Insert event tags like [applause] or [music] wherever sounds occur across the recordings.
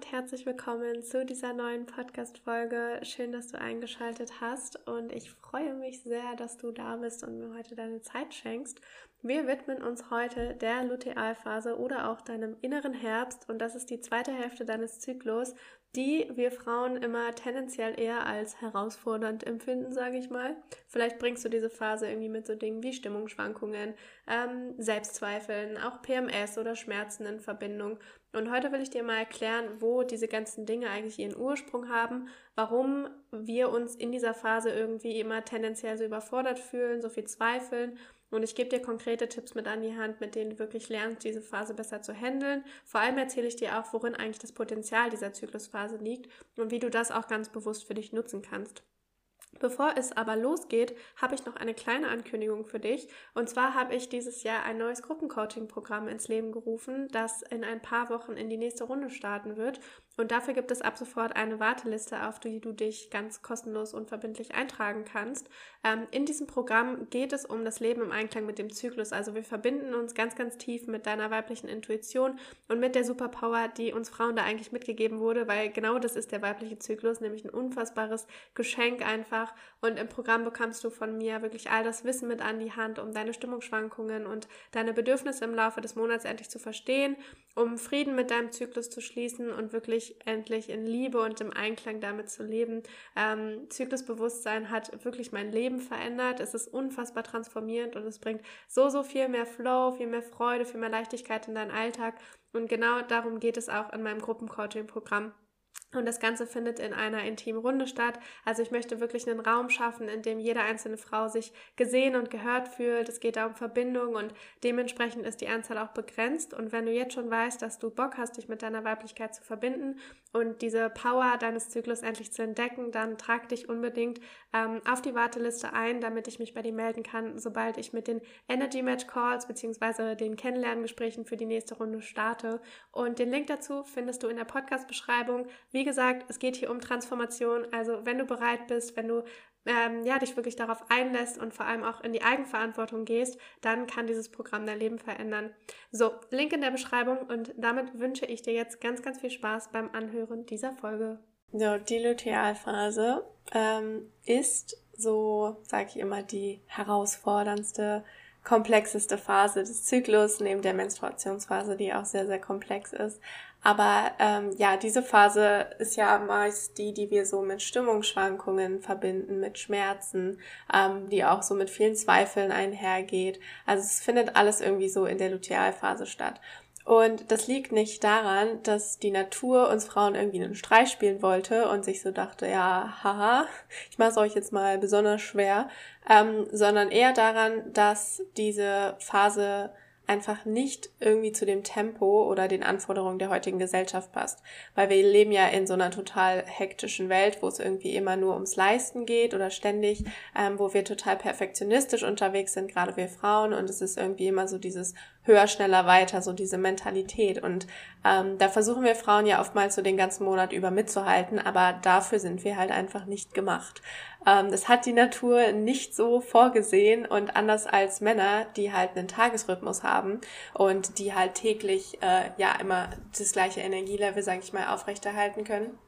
und herzlich willkommen zu dieser neuen Podcast-Folge. Schön, dass du eingeschaltet hast und ich freue mich sehr, dass du da bist und mir heute deine Zeit schenkst. Wir widmen uns heute der Lutealphase oder auch deinem inneren Herbst und das ist die zweite Hälfte deines Zyklus, die wir Frauen immer tendenziell eher als herausfordernd empfinden, sage ich mal. Vielleicht bringst du diese Phase irgendwie mit so Dingen wie Stimmungsschwankungen, ähm, Selbstzweifeln, auch PMS oder Schmerzen in Verbindung. Und heute will ich dir mal erklären, wo diese ganzen Dinge eigentlich ihren Ursprung haben, warum wir uns in dieser Phase irgendwie immer tendenziell so überfordert fühlen, so viel zweifeln und ich gebe dir konkrete Tipps mit an die Hand, mit denen du wirklich lernst, diese Phase besser zu handeln. Vor allem erzähle ich dir auch, worin eigentlich das Potenzial dieser Zyklusphase liegt und wie du das auch ganz bewusst für dich nutzen kannst. Bevor es aber losgeht, habe ich noch eine kleine Ankündigung für dich. Und zwar habe ich dieses Jahr ein neues Gruppencoaching-Programm ins Leben gerufen, das in ein paar Wochen in die nächste Runde starten wird. Und dafür gibt es ab sofort eine Warteliste, auf die du dich ganz kostenlos und verbindlich eintragen kannst. Ähm, in diesem Programm geht es um das Leben im Einklang mit dem Zyklus. Also wir verbinden uns ganz, ganz tief mit deiner weiblichen Intuition und mit der Superpower, die uns Frauen da eigentlich mitgegeben wurde, weil genau das ist der weibliche Zyklus, nämlich ein unfassbares Geschenk einfach. Und im Programm bekommst du von mir wirklich all das Wissen mit an die Hand, um deine Stimmungsschwankungen und deine Bedürfnisse im Laufe des Monats endlich zu verstehen, um Frieden mit deinem Zyklus zu schließen und wirklich endlich in Liebe und im Einklang damit zu leben. Ähm, Zyklusbewusstsein hat wirklich mein Leben verändert. Es ist unfassbar transformierend und es bringt so, so viel mehr Flow, viel mehr Freude, viel mehr Leichtigkeit in deinen Alltag. Und genau darum geht es auch in meinem Gruppencoaching-Programm. Und das Ganze findet in einer intimen Runde statt. Also ich möchte wirklich einen Raum schaffen, in dem jede einzelne Frau sich gesehen und gehört fühlt. Es geht da um Verbindung und dementsprechend ist die Anzahl auch begrenzt. Und wenn du jetzt schon weißt, dass du Bock hast, dich mit deiner Weiblichkeit zu verbinden und diese Power deines Zyklus endlich zu entdecken, dann trag dich unbedingt ähm, auf die Warteliste ein, damit ich mich bei dir melden kann, sobald ich mit den Energy Match Calls bzw. den Kennenlerngesprächen für die nächste Runde starte. Und den Link dazu findest du in der Podcast-Beschreibung. Wie gesagt, es geht hier um Transformation. Also wenn du bereit bist, wenn du ähm, ja, dich wirklich darauf einlässt und vor allem auch in die Eigenverantwortung gehst, dann kann dieses Programm dein Leben verändern. So, Link in der Beschreibung und damit wünsche ich dir jetzt ganz, ganz viel Spaß beim Anhören dieser Folge. So, die Lutealphase ähm, ist so, sage ich immer, die herausforderndste komplexeste Phase des Zyklus, neben der Menstruationsphase, die auch sehr, sehr komplex ist. Aber ähm, ja, diese Phase ist ja meist die, die wir so mit Stimmungsschwankungen verbinden, mit Schmerzen, ähm, die auch so mit vielen Zweifeln einhergeht. Also es findet alles irgendwie so in der Lutealphase statt. Und das liegt nicht daran, dass die Natur uns Frauen irgendwie einen Streich spielen wollte und sich so dachte, ja, haha, ich mache es euch jetzt mal besonders schwer, ähm, sondern eher daran, dass diese Phase einfach nicht irgendwie zu dem Tempo oder den Anforderungen der heutigen Gesellschaft passt. Weil wir leben ja in so einer total hektischen Welt, wo es irgendwie immer nur ums Leisten geht oder ständig, ähm, wo wir total perfektionistisch unterwegs sind, gerade wir Frauen. Und es ist irgendwie immer so dieses höher, schneller, weiter, so diese Mentalität. Und ähm, da versuchen wir Frauen ja oftmals so den ganzen Monat über mitzuhalten, aber dafür sind wir halt einfach nicht gemacht. Ähm, das hat die Natur nicht so vorgesehen und anders als Männer, die halt einen Tagesrhythmus haben und die halt täglich äh, ja immer das gleiche Energielevel, sage ich mal, aufrechterhalten können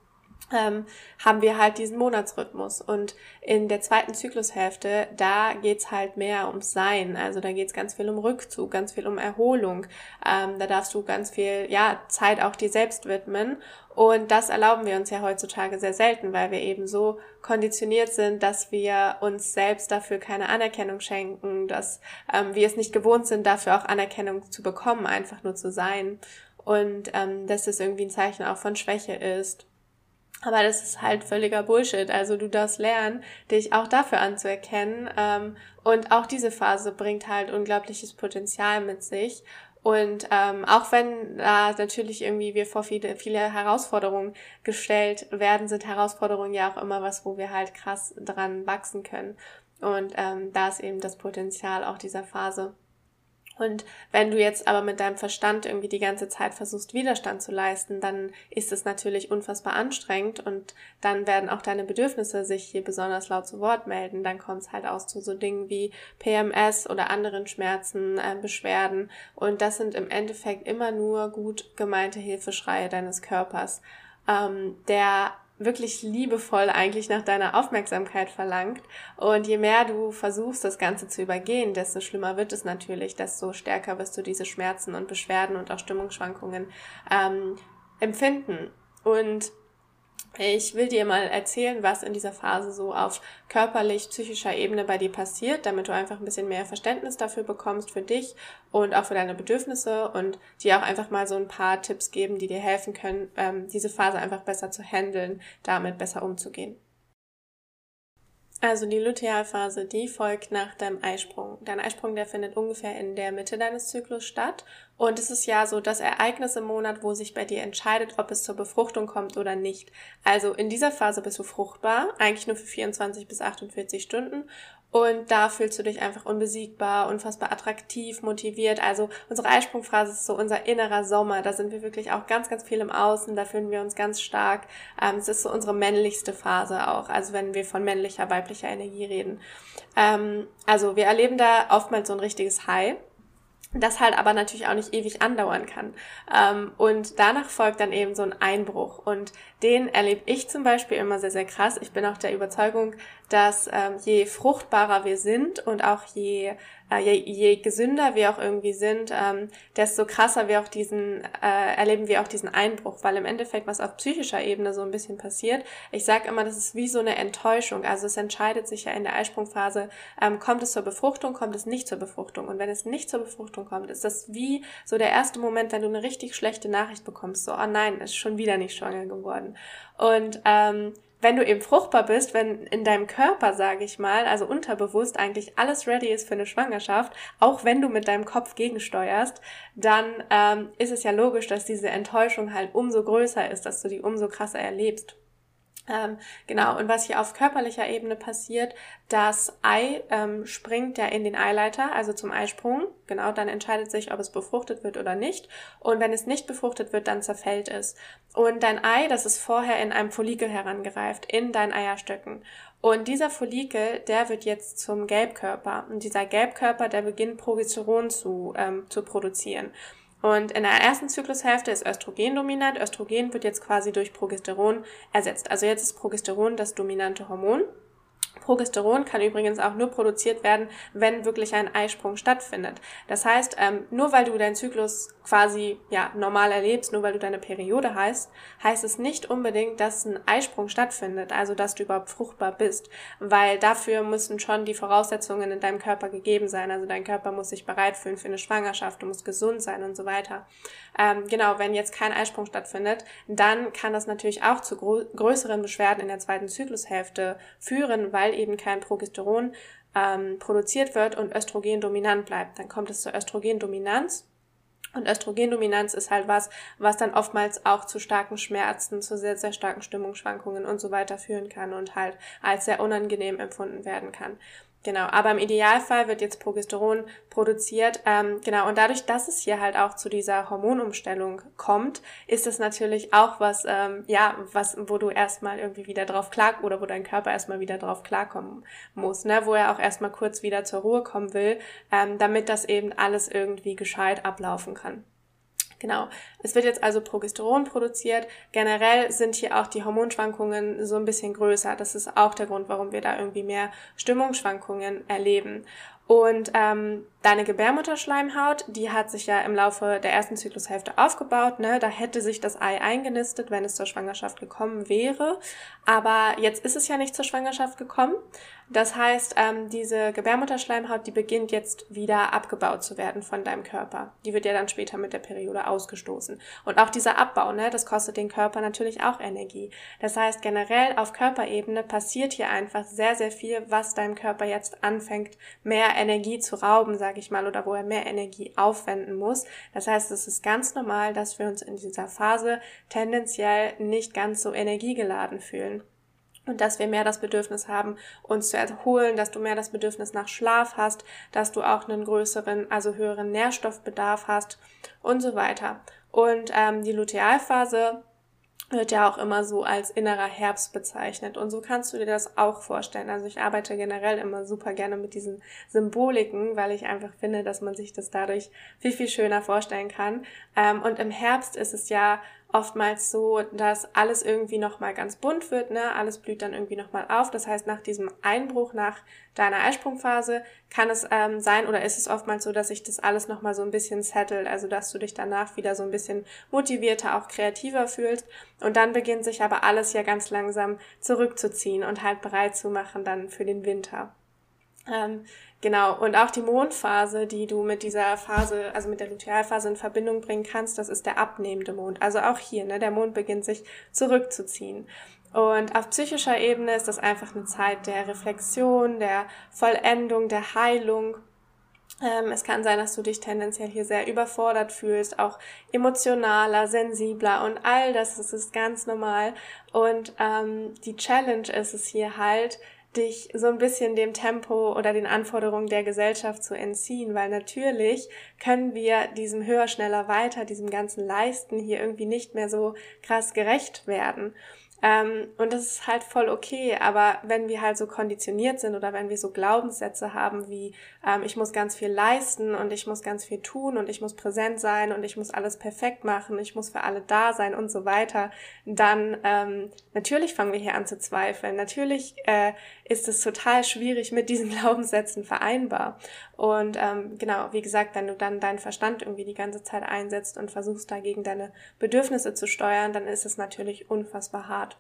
ähm, haben wir halt diesen Monatsrhythmus. Und in der zweiten Zyklushälfte, da geht's halt mehr ums Sein. Also da geht's ganz viel um Rückzug, ganz viel um Erholung. Ähm, da darfst du ganz viel, ja, Zeit auch dir selbst widmen. Und das erlauben wir uns ja heutzutage sehr selten, weil wir eben so konditioniert sind, dass wir uns selbst dafür keine Anerkennung schenken, dass ähm, wir es nicht gewohnt sind, dafür auch Anerkennung zu bekommen, einfach nur zu sein. Und ähm, dass das irgendwie ein Zeichen auch von Schwäche ist aber das ist halt völliger Bullshit. Also du darfst lernen, dich auch dafür anzuerkennen. Ähm, und auch diese Phase bringt halt unglaubliches Potenzial mit sich. Und ähm, auch wenn da natürlich irgendwie wir vor viele, viele Herausforderungen gestellt werden, sind Herausforderungen ja auch immer was, wo wir halt krass dran wachsen können. Und ähm, da ist eben das Potenzial auch dieser Phase. Und wenn du jetzt aber mit deinem Verstand irgendwie die ganze Zeit versuchst, Widerstand zu leisten, dann ist es natürlich unfassbar anstrengend und dann werden auch deine Bedürfnisse sich hier besonders laut zu Wort melden. Dann kommt es halt aus zu so Dingen wie PMS oder anderen Schmerzen, äh, Beschwerden. Und das sind im Endeffekt immer nur gut gemeinte Hilfeschreie deines Körpers, ähm, der wirklich liebevoll eigentlich nach deiner Aufmerksamkeit verlangt. Und je mehr du versuchst, das Ganze zu übergehen, desto schlimmer wird es natürlich, desto stärker wirst du diese Schmerzen und Beschwerden und auch Stimmungsschwankungen ähm, empfinden. Und ich will dir mal erzählen, was in dieser Phase so auf körperlich, psychischer Ebene bei dir passiert, damit du einfach ein bisschen mehr Verständnis dafür bekommst für dich und auch für deine Bedürfnisse und dir auch einfach mal so ein paar Tipps geben, die dir helfen können, ähm, diese Phase einfach besser zu handeln, damit besser umzugehen. Also die Lutealphase, die folgt nach deinem Eisprung. Dein Eisprung, der findet ungefähr in der Mitte deines Zyklus statt. Und es ist ja so das Ereignis im Monat, wo sich bei dir entscheidet, ob es zur Befruchtung kommt oder nicht. Also in dieser Phase bist du fruchtbar, eigentlich nur für 24 bis 48 Stunden. Und da fühlst du dich einfach unbesiegbar, unfassbar attraktiv, motiviert. Also unsere Eisprungphase ist so unser innerer Sommer. Da sind wir wirklich auch ganz, ganz viel im Außen. Da fühlen wir uns ganz stark. Ähm, es ist so unsere männlichste Phase auch. Also wenn wir von männlicher, weiblicher Energie reden. Ähm, also wir erleben da oftmals so ein richtiges High das halt aber natürlich auch nicht ewig andauern kann. Ähm, und danach folgt dann eben so ein Einbruch. Und den erlebe ich zum Beispiel immer sehr, sehr krass. Ich bin auch der Überzeugung, dass ähm, je fruchtbarer wir sind und auch je, äh, je, je gesünder wir auch irgendwie sind, ähm, desto krasser wir auch diesen, äh, erleben wir auch diesen Einbruch, weil im Endeffekt, was auf psychischer Ebene so ein bisschen passiert, ich sage immer, das ist wie so eine Enttäuschung. Also es entscheidet sich ja in der Eisprungphase, ähm, kommt es zur Befruchtung, kommt es nicht zur Befruchtung. Und wenn es nicht zur Befruchtung kommt, ist das wie so der erste Moment, wenn du eine richtig schlechte Nachricht bekommst, so, oh nein, ist schon wieder nicht schwanger geworden. Und ähm, wenn du eben fruchtbar bist, wenn in deinem Körper, sage ich mal, also unterbewusst eigentlich alles ready ist für eine Schwangerschaft, auch wenn du mit deinem Kopf gegensteuerst, dann ähm, ist es ja logisch, dass diese Enttäuschung halt umso größer ist, dass du die umso krasser erlebst. Ähm, genau, und was hier auf körperlicher Ebene passiert, das Ei ähm, springt ja in den Eileiter, also zum Eisprung. Genau, dann entscheidet sich, ob es befruchtet wird oder nicht. Und wenn es nicht befruchtet wird, dann zerfällt es. Und dein Ei, das ist vorher in einem Follikel herangereift, in deinen Eierstöcken. Und dieser Follikel, der wird jetzt zum Gelbkörper. Und dieser Gelbkörper, der beginnt Progesteron zu, ähm, zu produzieren. Und in der ersten Zyklushälfte ist Östrogen dominant. Östrogen wird jetzt quasi durch Progesteron ersetzt. Also jetzt ist Progesteron das dominante Hormon. Progesteron kann übrigens auch nur produziert werden, wenn wirklich ein Eisprung stattfindet. Das heißt, ähm, nur weil du deinen Zyklus quasi ja normal erlebst, nur weil du deine Periode heißt, heißt es nicht unbedingt, dass ein Eisprung stattfindet, also dass du überhaupt fruchtbar bist, weil dafür müssen schon die Voraussetzungen in deinem Körper gegeben sein. Also dein Körper muss sich bereit fühlen für eine Schwangerschaft, du musst gesund sein und so weiter. Ähm, genau, wenn jetzt kein Eisprung stattfindet, dann kann das natürlich auch zu größeren Beschwerden in der zweiten Zyklushälfte führen, weil eben kein Progesteron ähm, produziert wird und Östrogen dominant bleibt. Dann kommt es zur Östrogendominanz und Östrogendominanz ist halt was, was dann oftmals auch zu starken Schmerzen, zu sehr, sehr starken Stimmungsschwankungen und so weiter führen kann und halt als sehr unangenehm empfunden werden kann. Genau, aber im Idealfall wird jetzt Progesteron produziert. Ähm, genau, und dadurch, dass es hier halt auch zu dieser Hormonumstellung kommt, ist es natürlich auch was, ähm, ja, was, wo du erstmal irgendwie wieder drauf klar oder wo dein Körper erstmal wieder drauf klarkommen muss, ne, wo er auch erstmal kurz wieder zur Ruhe kommen will, ähm, damit das eben alles irgendwie gescheit ablaufen kann. Genau. Es wird jetzt also Progesteron produziert. Generell sind hier auch die Hormonschwankungen so ein bisschen größer. Das ist auch der Grund, warum wir da irgendwie mehr Stimmungsschwankungen erleben. Und ähm, deine Gebärmutterschleimhaut, die hat sich ja im Laufe der ersten Zyklushälfte aufgebaut. Ne? Da hätte sich das Ei eingenistet, wenn es zur Schwangerschaft gekommen wäre. Aber jetzt ist es ja nicht zur Schwangerschaft gekommen. Das heißt, ähm, diese Gebärmutterschleimhaut, die beginnt jetzt wieder abgebaut zu werden von deinem Körper. Die wird ja dann später mit der Periode ausgestoßen. Und auch dieser Abbau, ne, das kostet den Körper natürlich auch Energie. Das heißt, generell auf Körperebene passiert hier einfach sehr, sehr viel, was deinem Körper jetzt anfängt, mehr Energie zu rauben, sage ich mal, oder wo er mehr Energie aufwenden muss. Das heißt, es ist ganz normal, dass wir uns in dieser Phase tendenziell nicht ganz so energiegeladen fühlen. und dass wir mehr das Bedürfnis haben, uns zu erholen, dass du mehr das Bedürfnis nach Schlaf hast, dass du auch einen größeren, also höheren Nährstoffbedarf hast und so weiter. Und ähm, die Lutealphase wird ja auch immer so als innerer Herbst bezeichnet. Und so kannst du dir das auch vorstellen. Also ich arbeite generell immer super gerne mit diesen Symboliken, weil ich einfach finde, dass man sich das dadurch viel, viel schöner vorstellen kann. Ähm, und im Herbst ist es ja oftmals so, dass alles irgendwie nochmal ganz bunt wird, ne? Alles blüht dann irgendwie nochmal auf. Das heißt, nach diesem Einbruch, nach deiner Eisprungphase, kann es ähm, sein oder ist es oftmals so, dass sich das alles nochmal so ein bisschen settelt, also dass du dich danach wieder so ein bisschen motivierter, auch kreativer fühlst. Und dann beginnt sich aber alles ja ganz langsam zurückzuziehen und halt bereit zu machen dann für den Winter. Ähm, genau, und auch die Mondphase, die du mit dieser Phase, also mit der Lutealphase in Verbindung bringen kannst, das ist der abnehmende Mond. Also auch hier, ne, der Mond beginnt sich zurückzuziehen. Und auf psychischer Ebene ist das einfach eine Zeit der Reflexion, der Vollendung, der Heilung. Ähm, es kann sein, dass du dich tendenziell hier sehr überfordert fühlst, auch emotionaler, sensibler und all das, das ist ganz normal. Und ähm, die Challenge ist es hier halt, dich so ein bisschen dem Tempo oder den Anforderungen der Gesellschaft zu entziehen, weil natürlich können wir diesem höher, schneller, weiter, diesem ganzen Leisten hier irgendwie nicht mehr so krass gerecht werden. Ähm, und das ist halt voll okay, aber wenn wir halt so konditioniert sind oder wenn wir so Glaubenssätze haben wie ähm, ich muss ganz viel leisten und ich muss ganz viel tun und ich muss präsent sein und ich muss alles perfekt machen, ich muss für alle da sein und so weiter, dann ähm, natürlich fangen wir hier an zu zweifeln. Natürlich äh, ist es total schwierig mit diesen [laughs] Glaubenssätzen vereinbar. Und ähm, genau, wie gesagt, wenn du dann deinen Verstand irgendwie die ganze Zeit einsetzt und versuchst dagegen deine Bedürfnisse zu steuern, dann ist es natürlich unfassbar hart.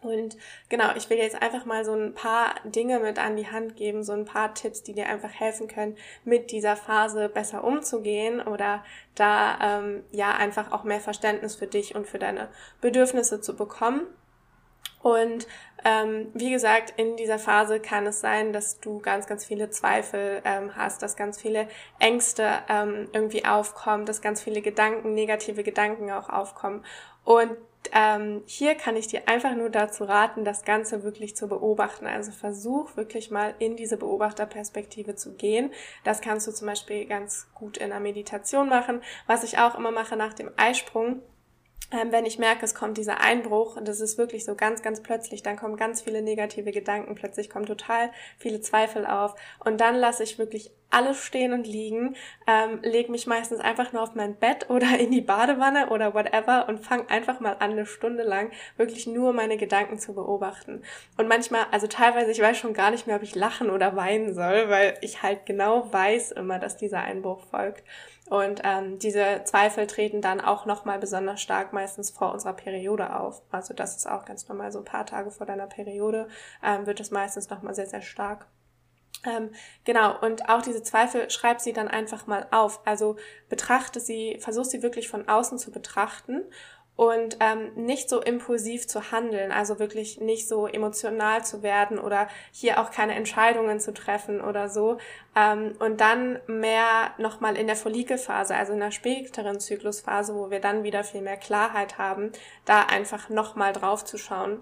Und genau, ich will jetzt einfach mal so ein paar Dinge mit an die Hand geben, so ein paar Tipps, die dir einfach helfen können, mit dieser Phase besser umzugehen oder da ähm, ja einfach auch mehr Verständnis für dich und für deine Bedürfnisse zu bekommen. Und ähm, wie gesagt, in dieser Phase kann es sein, dass du ganz, ganz viele Zweifel ähm, hast, dass ganz viele Ängste ähm, irgendwie aufkommen, dass ganz viele Gedanken, negative Gedanken auch aufkommen. Und ähm, hier kann ich dir einfach nur dazu raten, das Ganze wirklich zu beobachten. Also versuch wirklich mal in diese Beobachterperspektive zu gehen. Das kannst du zum Beispiel ganz gut in der Meditation machen. Was ich auch immer mache nach dem Eisprung, ähm, wenn ich merke, es kommt dieser Einbruch, und das ist wirklich so ganz, ganz plötzlich, dann kommen ganz viele negative Gedanken, plötzlich kommen total viele Zweifel auf und dann lasse ich wirklich alles stehen und liegen, ähm, leg mich meistens einfach nur auf mein Bett oder in die Badewanne oder whatever und fang einfach mal an, eine Stunde lang wirklich nur meine Gedanken zu beobachten. Und manchmal, also teilweise, ich weiß schon gar nicht mehr, ob ich lachen oder weinen soll, weil ich halt genau weiß immer, dass dieser Einbruch folgt. Und ähm, diese Zweifel treten dann auch nochmal besonders stark meistens vor unserer Periode auf. Also das ist auch ganz normal, so ein paar Tage vor deiner Periode ähm, wird es meistens nochmal sehr, sehr stark. Ähm, genau, und auch diese Zweifel, schreib sie dann einfach mal auf. Also betrachte sie, versuch sie wirklich von außen zu betrachten und ähm, nicht so impulsiv zu handeln, also wirklich nicht so emotional zu werden oder hier auch keine Entscheidungen zu treffen oder so. Ähm, und dann mehr nochmal in der Follikelphase, also in der späteren Zyklusphase, wo wir dann wieder viel mehr Klarheit haben, da einfach nochmal drauf zu schauen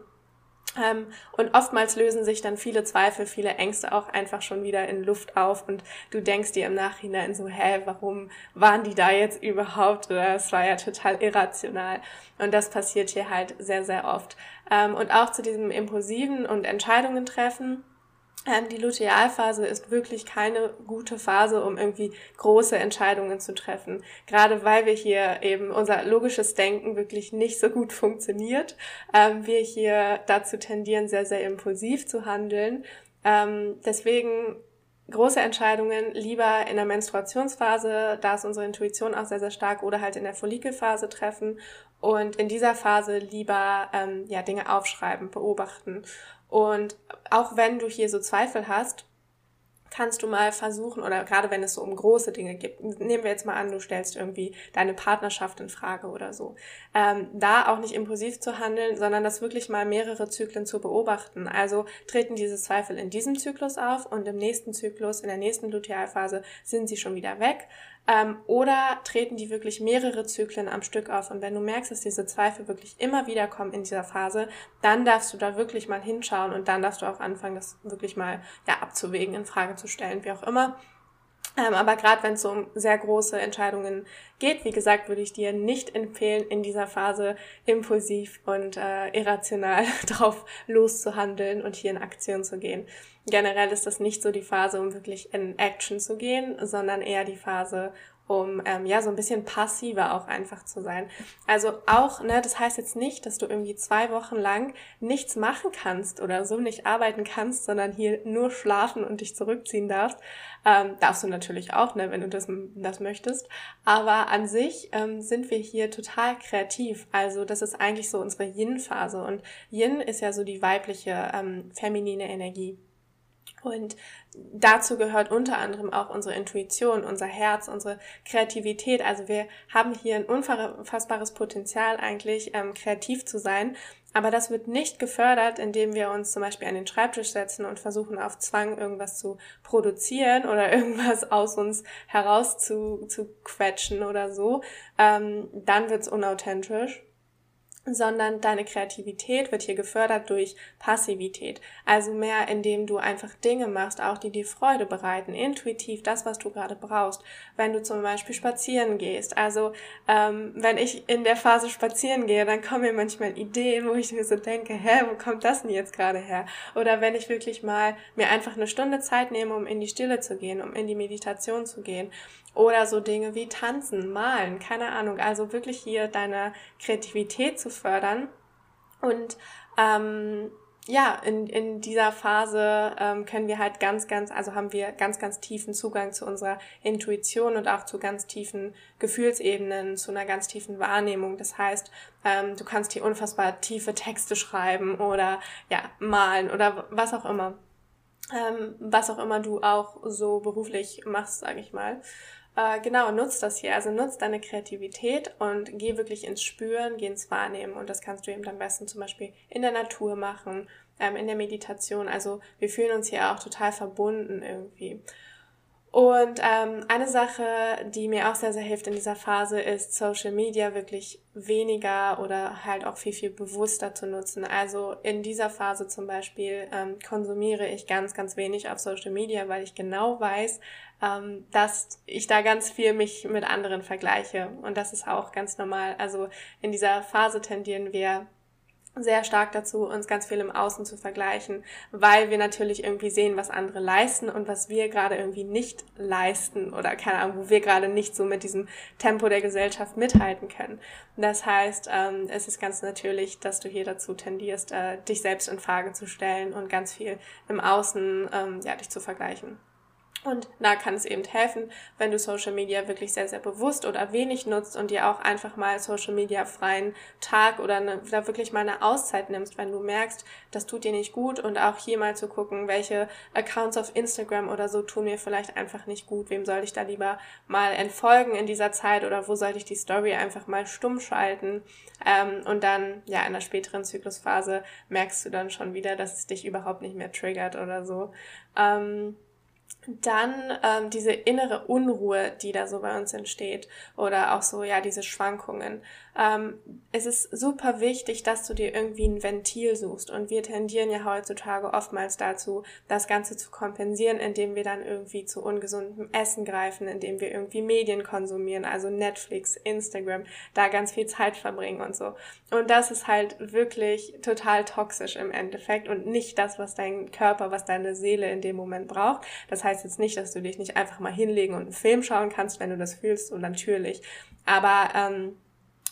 und oftmals lösen sich dann viele Zweifel, viele Ängste auch einfach schon wieder in Luft auf und du denkst dir im Nachhinein so, hä, warum waren die da jetzt überhaupt? Oder es war ja total irrational. Und das passiert hier halt sehr, sehr oft. Ähm, und auch zu diesem impulsiven und Entscheidungen treffen ähm, die Lutealphase ist wirklich keine gute Phase, um irgendwie große Entscheidungen zu treffen. Gerade weil wir hier eben unser logisches Denken wirklich nicht so gut funktioniert. Ähm, wir hier dazu tendieren, sehr, sehr impulsiv zu handeln. Ähm, deswegen große Entscheidungen lieber in der Menstruationsphase, da ist unsere Intuition auch sehr, sehr stark, oder halt in der Follikelphase treffen und in dieser Phase lieber ähm, ja, Dinge aufschreiben, beobachten. Und auch wenn du hier so Zweifel hast, kannst du mal versuchen, oder gerade wenn es so um große Dinge gibt, nehmen wir jetzt mal an, du stellst irgendwie deine Partnerschaft in Frage oder so, ähm, da auch nicht impulsiv zu handeln, sondern das wirklich mal mehrere Zyklen zu beobachten. Also treten diese Zweifel in diesem Zyklus auf und im nächsten Zyklus, in der nächsten Lutealphase, sind sie schon wieder weg. Ähm, oder treten die wirklich mehrere Zyklen am Stück auf? Und wenn du merkst, dass diese Zweifel wirklich immer wieder kommen in dieser Phase, dann darfst du da wirklich mal hinschauen und dann darfst du auch anfangen, das wirklich mal ja, abzuwägen, in Frage zu stellen, wie auch immer. Ähm, aber gerade wenn es um sehr große Entscheidungen geht, wie gesagt, würde ich dir nicht empfehlen, in dieser Phase impulsiv und äh, irrational [laughs] drauf loszuhandeln und hier in Aktion zu gehen. Generell ist das nicht so die Phase, um wirklich in Action zu gehen, sondern eher die Phase, um ähm, ja so ein bisschen passiver auch einfach zu sein. Also auch, ne, das heißt jetzt nicht, dass du irgendwie zwei Wochen lang nichts machen kannst oder so nicht arbeiten kannst, sondern hier nur schlafen und dich zurückziehen darfst. Ähm, darfst du natürlich auch, ne, wenn du das, das möchtest. Aber an sich ähm, sind wir hier total kreativ. Also das ist eigentlich so unsere Yin-Phase und Yin ist ja so die weibliche ähm, feminine Energie. Und dazu gehört unter anderem auch unsere Intuition, unser Herz, unsere Kreativität. Also wir haben hier ein unfassbares Potenzial eigentlich, ähm, kreativ zu sein. Aber das wird nicht gefördert, indem wir uns zum Beispiel an den Schreibtisch setzen und versuchen auf Zwang irgendwas zu produzieren oder [laughs] irgendwas aus uns heraus zu, zu quetschen oder so. Ähm, dann wird's unauthentisch sondern deine Kreativität wird hier gefördert durch Passivität. Also mehr, indem du einfach Dinge machst, auch die dir Freude bereiten, intuitiv das, was du gerade brauchst. Wenn du zum Beispiel spazieren gehst. Also ähm, wenn ich in der Phase spazieren gehe, dann kommen mir manchmal Ideen, wo ich mir so denke, hä, wo kommt das denn jetzt gerade her? Oder wenn ich wirklich mal mir einfach eine Stunde Zeit nehme, um in die Stille zu gehen, um in die Meditation zu gehen oder so Dinge wie tanzen, malen, keine Ahnung. Also wirklich hier deine Kreativität zu fördern. Und ähm, ja, in, in dieser Phase ähm, können wir halt ganz, ganz, also haben wir ganz, ganz tiefen Zugang zu unserer Intuition und auch zu ganz tiefen Gefühlsebenen, zu einer ganz tiefen Wahrnehmung. Das heißt, ähm, du kannst hier unfassbar tiefe Texte schreiben oder ja, malen oder was auch immer. Ähm, was auch immer du auch so beruflich machst, sage ich mal. Äh, genau, nutzt das hier. Also nutzt deine Kreativität und geh wirklich ins Spüren, geh ins Wahrnehmen. Und das kannst du eben am besten zum Beispiel in der Natur machen, ähm, in der Meditation. Also wir fühlen uns hier auch total verbunden irgendwie. Und ähm, eine Sache, die mir auch sehr, sehr hilft in dieser Phase, ist Social Media wirklich weniger oder halt auch viel, viel bewusster zu nutzen. Also in dieser Phase zum Beispiel ähm, konsumiere ich ganz, ganz wenig auf Social Media, weil ich genau weiß, ähm, dass ich da ganz viel mich mit anderen vergleiche. Und das ist auch ganz normal. Also in dieser Phase tendieren wir sehr stark dazu, uns ganz viel im Außen zu vergleichen, weil wir natürlich irgendwie sehen, was andere leisten und was wir gerade irgendwie nicht leisten oder keine Ahnung, wo wir gerade nicht so mit diesem Tempo der Gesellschaft mithalten können. Das heißt, ähm, es ist ganz natürlich, dass du hier dazu tendierst, äh, dich selbst in Frage zu stellen und ganz viel im Außen ähm, ja, dich zu vergleichen. Und da kann es eben helfen, wenn du Social Media wirklich sehr, sehr bewusst oder wenig nutzt und dir auch einfach mal Social Media freien Tag oder eine, da wirklich mal eine Auszeit nimmst, wenn du merkst, das tut dir nicht gut und auch hier mal zu gucken, welche Accounts auf Instagram oder so tun mir vielleicht einfach nicht gut, wem soll ich da lieber mal entfolgen in dieser Zeit oder wo sollte ich die Story einfach mal stumm schalten ähm, und dann, ja, in der späteren Zyklusphase merkst du dann schon wieder, dass es dich überhaupt nicht mehr triggert oder so. Ähm, dann ähm, diese innere Unruhe, die da so bei uns entsteht oder auch so ja diese Schwankungen. Ähm, es ist super wichtig, dass du dir irgendwie ein Ventil suchst und wir tendieren ja heutzutage oftmals dazu, das Ganze zu kompensieren, indem wir dann irgendwie zu ungesundem Essen greifen, indem wir irgendwie Medien konsumieren, also Netflix, Instagram, da ganz viel Zeit verbringen und so. Und das ist halt wirklich total toxisch im Endeffekt und nicht das, was dein Körper, was deine Seele in dem Moment braucht. Das heißt jetzt nicht, dass du dich nicht einfach mal hinlegen und einen Film schauen kannst, wenn du das fühlst, und natürlich. Aber ähm,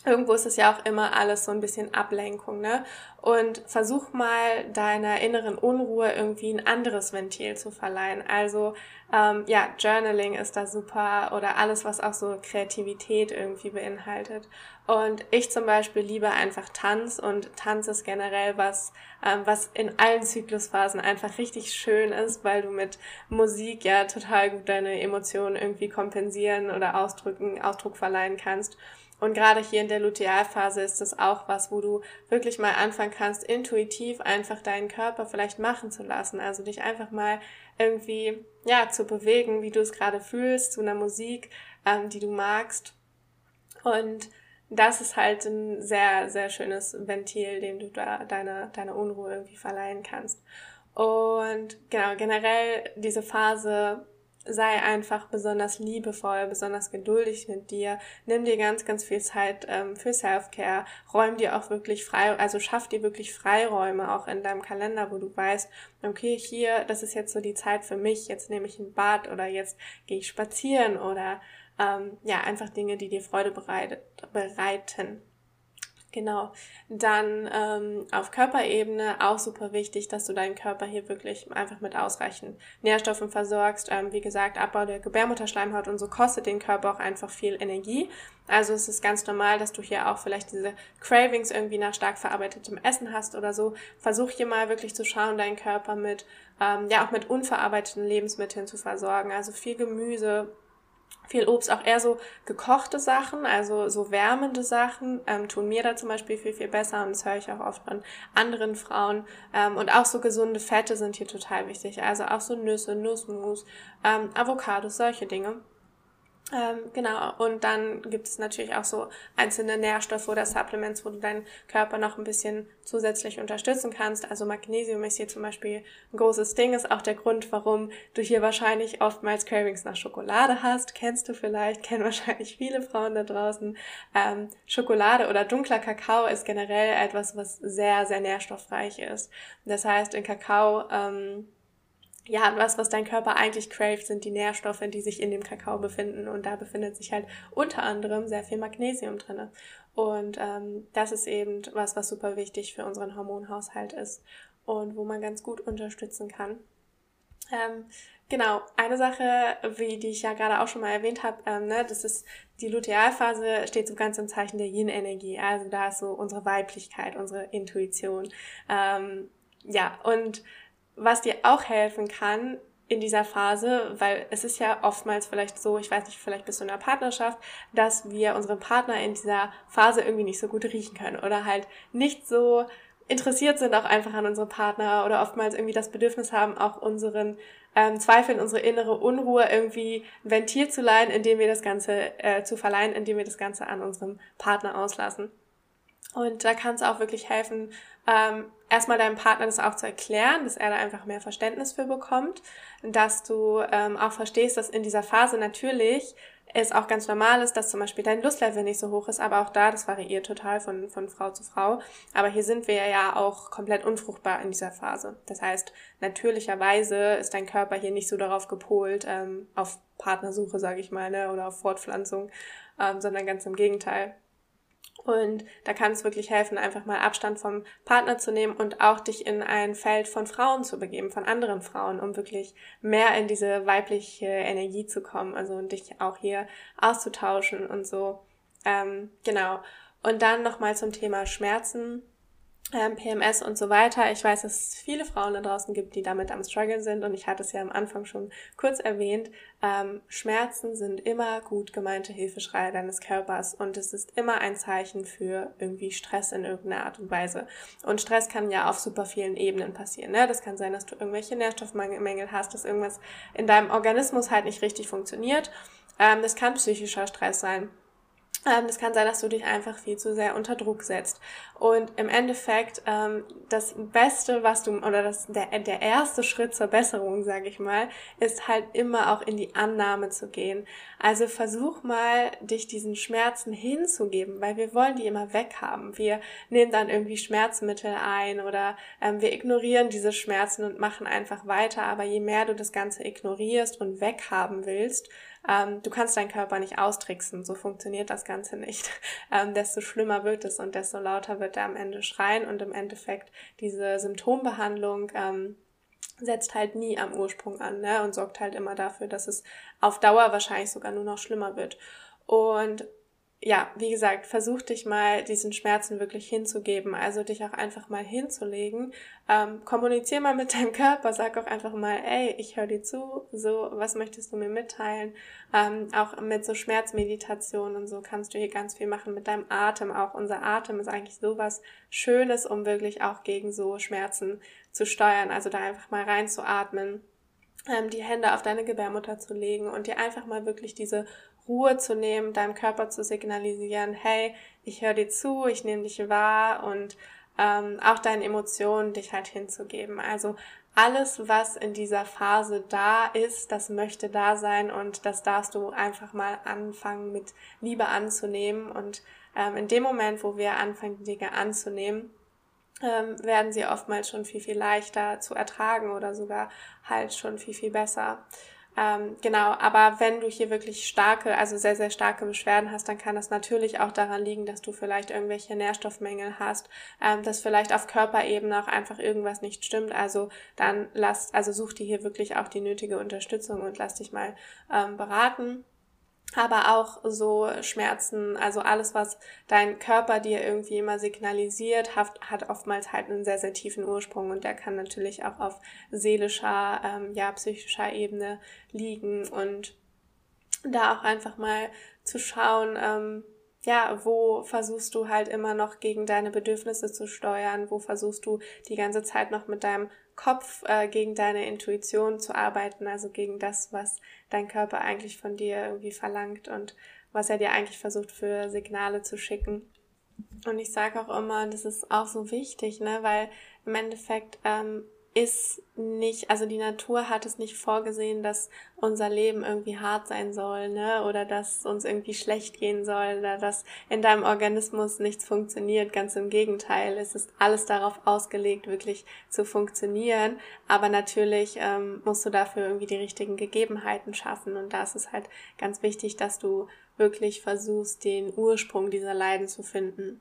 irgendwo ist es ja auch immer alles so ein bisschen Ablenkung, ne? Und versuch mal deiner inneren Unruhe irgendwie ein anderes Ventil zu verleihen. Also ähm, ja, Journaling ist da super oder alles, was auch so Kreativität irgendwie beinhaltet. Und ich zum Beispiel liebe einfach Tanz und Tanz ist generell was, ähm, was in allen Zyklusphasen einfach richtig schön ist, weil du mit Musik ja total gut deine Emotionen irgendwie kompensieren oder ausdrücken, Ausdruck verleihen kannst. Und gerade hier in der Lutealphase ist es auch was, wo du wirklich mal anfangen kannst, intuitiv einfach deinen Körper vielleicht machen zu lassen. Also dich einfach mal irgendwie ja zu bewegen, wie du es gerade fühlst, zu einer Musik, ähm, die du magst. Und das ist halt ein sehr, sehr schönes Ventil, dem du da deine, deine Unruhe irgendwie verleihen kannst. Und genau, generell diese Phase sei einfach besonders liebevoll, besonders geduldig mit dir. Nimm dir ganz, ganz viel Zeit ähm, für Self-Care. Räum dir auch wirklich frei, also schaff dir wirklich Freiräume auch in deinem Kalender, wo du weißt, okay, hier, das ist jetzt so die Zeit für mich. Jetzt nehme ich ein Bad oder jetzt gehe ich spazieren oder ähm, ja, einfach Dinge, die dir Freude bereitet, bereiten. Genau. Dann ähm, auf Körperebene auch super wichtig, dass du deinen Körper hier wirklich einfach mit ausreichend Nährstoffen versorgst. Ähm, wie gesagt, Abbau der Gebärmutterschleimhaut und so kostet den Körper auch einfach viel Energie. Also es ist ganz normal, dass du hier auch vielleicht diese Cravings irgendwie nach stark verarbeitetem Essen hast oder so. Versuch hier mal wirklich zu schauen, deinen Körper mit, ähm, ja auch mit unverarbeiteten Lebensmitteln zu versorgen. Also viel Gemüse, viel Obst, auch eher so gekochte Sachen, also so wärmende Sachen, ähm, tun mir da zum Beispiel viel, viel besser und das höre ich auch oft von anderen Frauen. Ähm, und auch so gesunde Fette sind hier total wichtig, also auch so Nüsse, Nussmus, ähm, Avocados, solche Dinge. Ähm, genau, und dann gibt es natürlich auch so einzelne Nährstoffe oder Supplements, wo du deinen Körper noch ein bisschen zusätzlich unterstützen kannst. Also Magnesium ist hier zum Beispiel ein großes Ding, ist auch der Grund, warum du hier wahrscheinlich oftmals Cravings nach Schokolade hast. Kennst du vielleicht, kennen wahrscheinlich viele Frauen da draußen. Ähm, Schokolade oder dunkler Kakao ist generell etwas, was sehr, sehr nährstoffreich ist. Das heißt, in Kakao ähm, ja, was, was dein Körper eigentlich craves, sind die Nährstoffe, die sich in dem Kakao befinden. Und da befindet sich halt unter anderem sehr viel Magnesium drinne. Und ähm, das ist eben was, was super wichtig für unseren Hormonhaushalt ist und wo man ganz gut unterstützen kann. Ähm, genau, eine Sache, wie die ich ja gerade auch schon mal erwähnt habe, ähm, ne, das ist die Lutealphase steht so ganz im Zeichen der Yin-Energie. Also da ist so unsere Weiblichkeit, unsere Intuition. Ähm, ja, und was dir auch helfen kann in dieser Phase, weil es ist ja oftmals vielleicht so, ich weiß nicht, vielleicht bist du in einer Partnerschaft, dass wir unseren Partner in dieser Phase irgendwie nicht so gut riechen können oder halt nicht so interessiert sind auch einfach an unserem Partner oder oftmals irgendwie das Bedürfnis haben, auch unseren ähm, Zweifeln, unsere innere Unruhe irgendwie Ventil zu leihen, indem wir das Ganze äh, zu verleihen, indem wir das Ganze an unserem Partner auslassen. Und da kann es auch wirklich helfen, ähm, erstmal deinem Partner das auch zu erklären, dass er da einfach mehr Verständnis für bekommt, dass du ähm, auch verstehst, dass in dieser Phase natürlich es auch ganz normal ist, dass zum Beispiel dein Lustlevel nicht so hoch ist, aber auch da, das variiert total von, von Frau zu Frau. Aber hier sind wir ja auch komplett unfruchtbar in dieser Phase. Das heißt, natürlicherweise ist dein Körper hier nicht so darauf gepolt, ähm, auf Partnersuche, sage ich mal, ne, oder auf Fortpflanzung, ähm, sondern ganz im Gegenteil. Und da kann es wirklich helfen, einfach mal Abstand vom Partner zu nehmen und auch dich in ein Feld von Frauen zu begeben, von anderen Frauen, um wirklich mehr in diese weibliche Energie zu kommen, also und dich auch hier auszutauschen und so. Ähm, genau. Und dann nochmal zum Thema Schmerzen ähm, PMS und so weiter. Ich weiß, dass es viele Frauen da draußen gibt, die damit am Struggle sind und ich hatte es ja am Anfang schon kurz erwähnt. Ähm, Schmerzen sind immer gut gemeinte Hilfeschreie deines Körpers und es ist immer ein Zeichen für irgendwie Stress in irgendeiner Art und Weise. Und Stress kann ja auf super vielen Ebenen passieren. Ne? Das kann sein, dass du irgendwelche Nährstoffmängel hast, dass irgendwas in deinem Organismus halt nicht richtig funktioniert. Ähm, das kann psychischer Stress sein. Ähm, das kann sein, dass du dich einfach viel zu sehr unter Druck setzt. Und im Endeffekt, ähm, das Beste, was du, oder das, der, der erste Schritt zur Besserung, sage ich mal, ist halt immer auch in die Annahme zu gehen. Also versuch mal, dich diesen Schmerzen hinzugeben, weil wir wollen die immer weghaben. Wir nehmen dann irgendwie Schmerzmittel ein oder ähm, wir ignorieren diese Schmerzen und machen einfach weiter. Aber je mehr du das Ganze ignorierst und weghaben willst, ähm, du kannst deinen Körper nicht austricksen, so funktioniert das Ganze nicht. [laughs] Ähm, desto schlimmer wird es und desto lauter wird er am Ende schreien und im Endeffekt diese Symptombehandlung ähm, setzt halt nie am Ursprung an ne? und sorgt halt immer dafür, dass es auf Dauer wahrscheinlich sogar nur noch schlimmer wird. Und ja, wie gesagt, versuch dich mal diesen Schmerzen wirklich hinzugeben, also dich auch einfach mal hinzulegen. Ähm, kommunizier mal mit deinem Körper, sag auch einfach mal, ey, ich höre dir zu, so, was möchtest du mir mitteilen? Ähm, auch mit so Schmerzmeditation und so kannst du hier ganz viel machen mit deinem Atem. Auch unser Atem ist eigentlich sowas Schönes, um wirklich auch gegen so Schmerzen zu steuern, also da einfach mal reinzuatmen ähm, die Hände auf deine Gebärmutter zu legen und dir einfach mal wirklich diese Ruhe zu nehmen, deinem Körper zu signalisieren, hey, ich höre dir zu, ich nehme dich wahr und ähm, auch deinen Emotionen dich halt hinzugeben. Also alles, was in dieser Phase da ist, das möchte da sein und das darfst du einfach mal anfangen mit Liebe anzunehmen. Und ähm, in dem Moment, wo wir anfangen, Dinge anzunehmen, ähm, werden sie oftmals schon viel, viel leichter zu ertragen oder sogar halt schon viel, viel besser. Ähm, genau, aber wenn du hier wirklich starke, also sehr, sehr starke Beschwerden hast, dann kann das natürlich auch daran liegen, dass du vielleicht irgendwelche Nährstoffmängel hast, ähm, dass vielleicht auf Körperebene auch einfach irgendwas nicht stimmt. Also dann lass, also such dir hier wirklich auch die nötige Unterstützung und lass dich mal ähm, beraten aber auch so Schmerzen, also alles, was dein Körper dir irgendwie immer signalisiert, hat, hat oftmals halt einen sehr, sehr tiefen Ursprung und der kann natürlich auch auf seelischer, ähm, ja, psychischer Ebene liegen und da auch einfach mal zu schauen, ähm, ja, wo versuchst du halt immer noch gegen deine Bedürfnisse zu steuern? Wo versuchst du die ganze Zeit noch mit deinem Kopf äh, gegen deine Intuition zu arbeiten, also gegen das, was dein Körper eigentlich von dir irgendwie verlangt und was er dir eigentlich versucht für Signale zu schicken. Und ich sage auch immer, das ist auch so wichtig, ne, weil im Endeffekt ähm, ist nicht, also die Natur hat es nicht vorgesehen, dass unser Leben irgendwie hart sein soll, ne? Oder dass uns irgendwie schlecht gehen soll oder dass in deinem Organismus nichts funktioniert. Ganz im Gegenteil, es ist alles darauf ausgelegt, wirklich zu funktionieren. Aber natürlich ähm, musst du dafür irgendwie die richtigen Gegebenheiten schaffen. Und da ist es halt ganz wichtig, dass du wirklich versuchst, den Ursprung dieser Leiden zu finden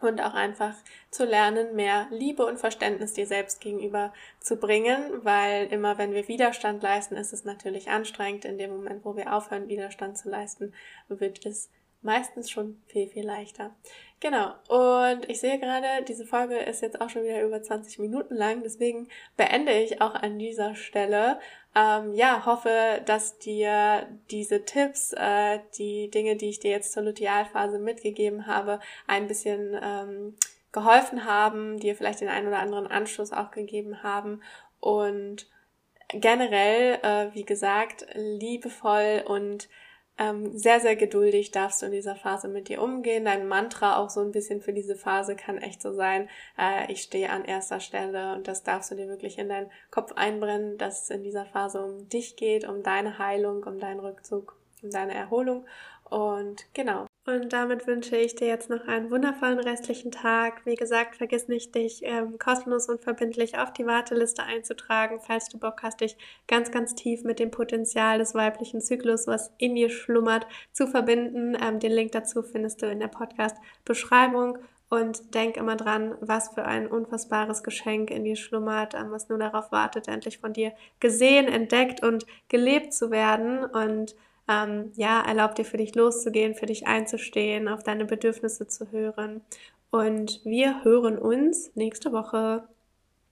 und auch einfach zu lernen, mehr Liebe und Verständnis dir selbst gegenüber zu bringen, weil immer wenn wir Widerstand leisten, ist es natürlich anstrengend. In dem Moment, wo wir aufhören, Widerstand zu leisten, wird es meistens schon viel, viel leichter. Genau. Und ich sehe gerade, diese Folge ist jetzt auch schon wieder über 20 Minuten lang. Deswegen beende ich auch an dieser Stelle. Ähm, ja, hoffe, dass dir diese Tipps, äh, die Dinge, die ich dir jetzt zur Lutealphase mitgegeben habe, ein bisschen ähm, geholfen haben, dir vielleicht den einen oder anderen Anschluss auch gegeben haben. Und generell, äh, wie gesagt, liebevoll und ähm, sehr, sehr geduldig darfst du in dieser Phase mit dir umgehen. Dein Mantra auch so ein bisschen für diese Phase kann echt so sein, äh, ich stehe an erster Stelle und das darfst du dir wirklich in deinen Kopf einbrennen, dass es in dieser Phase um dich geht, um deine Heilung, um deinen Rückzug, um deine Erholung. Und genau, und damit wünsche ich dir jetzt noch einen wundervollen restlichen Tag. Wie gesagt, vergiss nicht, dich ähm, kostenlos und verbindlich auf die Warteliste einzutragen, falls du Bock hast, dich ganz, ganz tief mit dem Potenzial des weiblichen Zyklus, was in dir schlummert, zu verbinden. Ähm, den Link dazu findest du in der Podcast-Beschreibung. Und denk immer dran, was für ein unfassbares Geschenk in dir schlummert, ähm, was nur darauf wartet, endlich von dir gesehen, entdeckt und gelebt zu werden. Und ähm, ja, erlaub dir für dich loszugehen, für dich einzustehen, auf deine Bedürfnisse zu hören. Und wir hören uns nächste Woche.